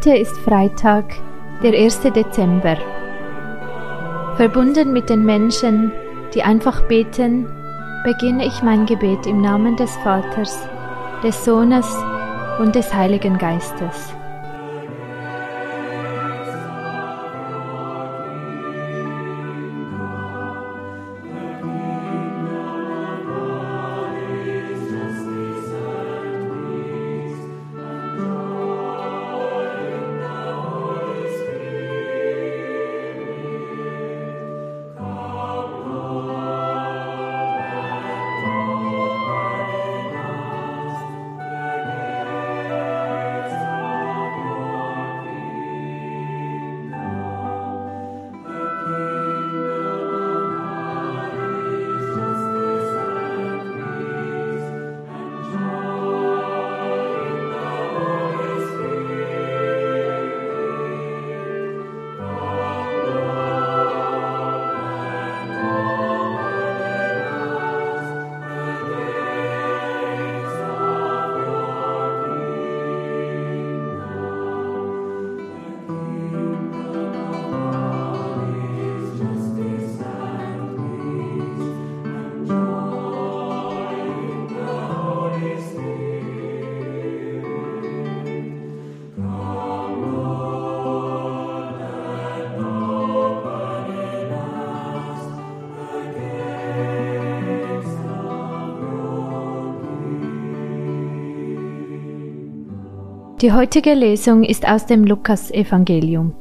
Heute ist Freitag, der 1. Dezember. Verbunden mit den Menschen, die einfach beten, beginne ich mein Gebet im Namen des Vaters, des Sohnes und des Heiligen Geistes. Die heutige Lesung ist aus dem Lukas-Evangelium.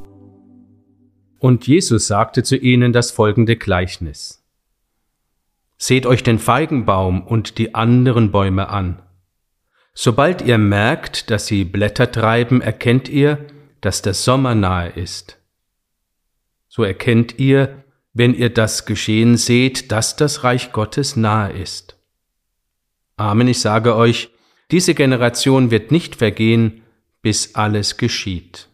Und Jesus sagte zu ihnen das folgende Gleichnis. Seht euch den Feigenbaum und die anderen Bäume an. Sobald ihr merkt, dass sie Blätter treiben, erkennt ihr, dass der Sommer nahe ist. So erkennt ihr, wenn ihr das geschehen seht, dass das Reich Gottes nahe ist. Amen, ich sage euch, diese Generation wird nicht vergehen, bis alles geschieht.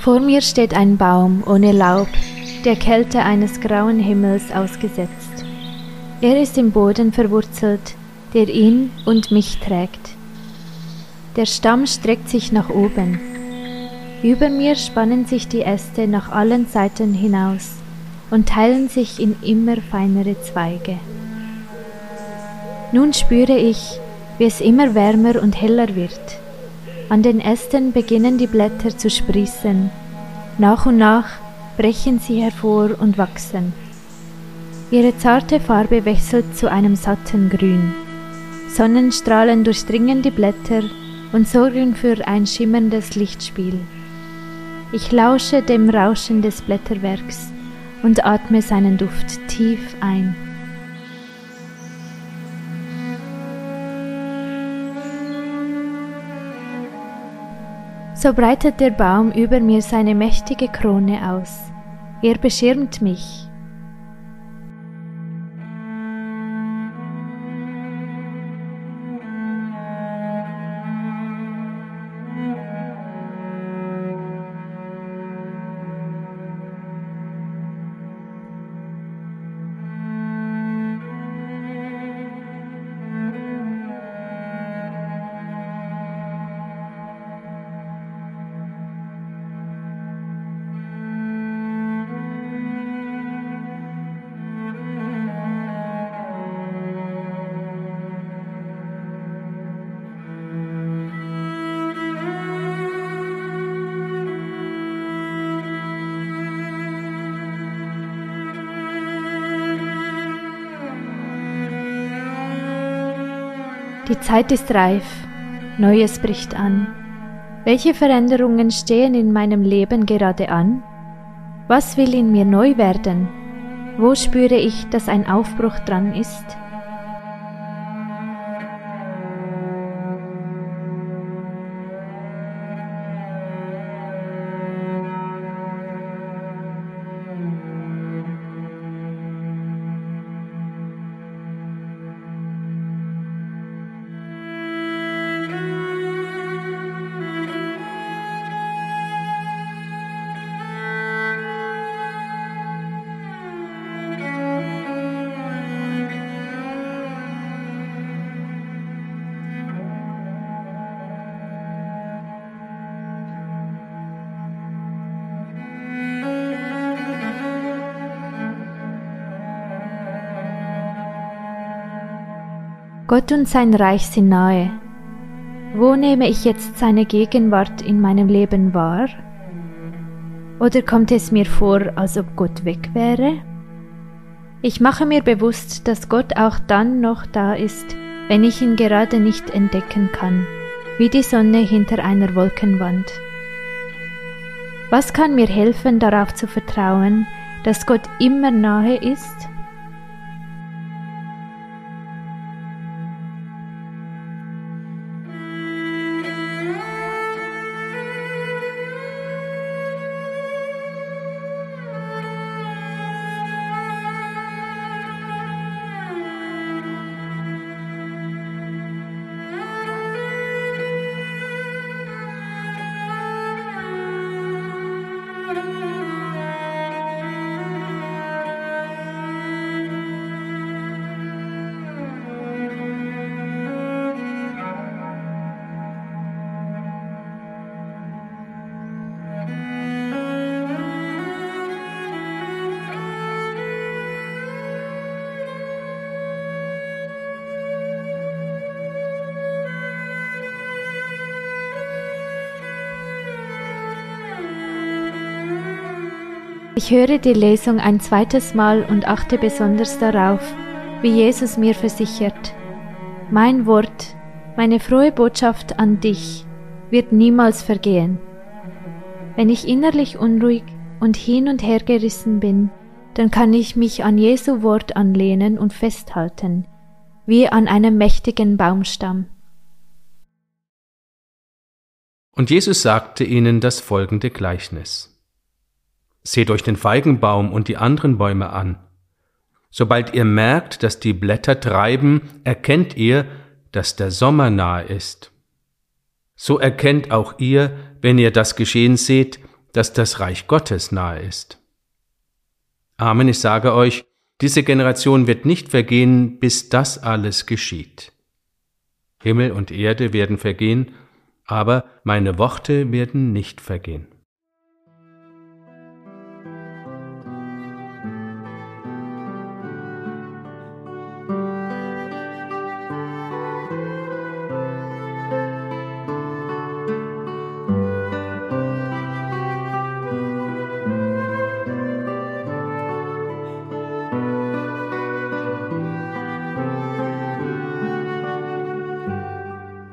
Vor mir steht ein Baum ohne Laub, der Kälte eines grauen Himmels ausgesetzt. Er ist im Boden verwurzelt, der ihn und mich trägt. Der Stamm streckt sich nach oben. Über mir spannen sich die Äste nach allen Seiten hinaus und teilen sich in immer feinere Zweige. Nun spüre ich, wie es immer wärmer und heller wird. An den Ästen beginnen die Blätter zu sprießen. Nach und nach brechen sie hervor und wachsen. Ihre zarte Farbe wechselt zu einem satten Grün. Sonnenstrahlen durchdringen die Blätter und sorgen für ein schimmerndes Lichtspiel. Ich lausche dem Rauschen des Blätterwerks und atme seinen Duft tief ein. So breitet der Baum über mir seine mächtige Krone aus. Er beschirmt mich Die Zeit ist reif, Neues bricht an. Welche Veränderungen stehen in meinem Leben gerade an? Was will in mir neu werden? Wo spüre ich, dass ein Aufbruch dran ist? Gott und sein Reich sind nahe. Wo nehme ich jetzt seine Gegenwart in meinem Leben wahr? Oder kommt es mir vor, als ob Gott weg wäre? Ich mache mir bewusst, dass Gott auch dann noch da ist, wenn ich ihn gerade nicht entdecken kann, wie die Sonne hinter einer Wolkenwand. Was kann mir helfen, darauf zu vertrauen, dass Gott immer nahe ist Ich höre die Lesung ein zweites Mal und achte besonders darauf, wie Jesus mir versichert, mein Wort, meine frohe Botschaft an dich wird niemals vergehen. Wenn ich innerlich unruhig und hin und her gerissen bin, dann kann ich mich an Jesu Wort anlehnen und festhalten, wie an einem mächtigen Baumstamm. Und Jesus sagte ihnen das folgende Gleichnis. Seht euch den Feigenbaum und die anderen Bäume an. Sobald ihr merkt, dass die Blätter treiben, erkennt ihr, dass der Sommer nahe ist. So erkennt auch ihr, wenn ihr das geschehen seht, dass das Reich Gottes nahe ist. Amen, ich sage euch, diese Generation wird nicht vergehen, bis das alles geschieht. Himmel und Erde werden vergehen, aber meine Worte werden nicht vergehen.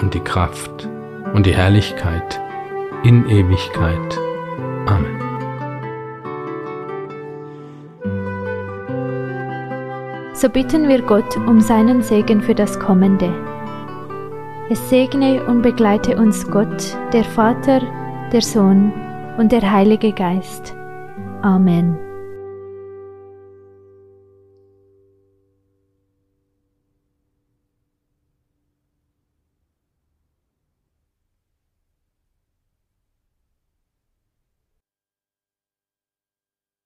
und die Kraft und die Herrlichkeit in Ewigkeit. Amen. So bitten wir Gott um seinen Segen für das Kommende. Es segne und begleite uns Gott, der Vater, der Sohn und der Heilige Geist. Amen.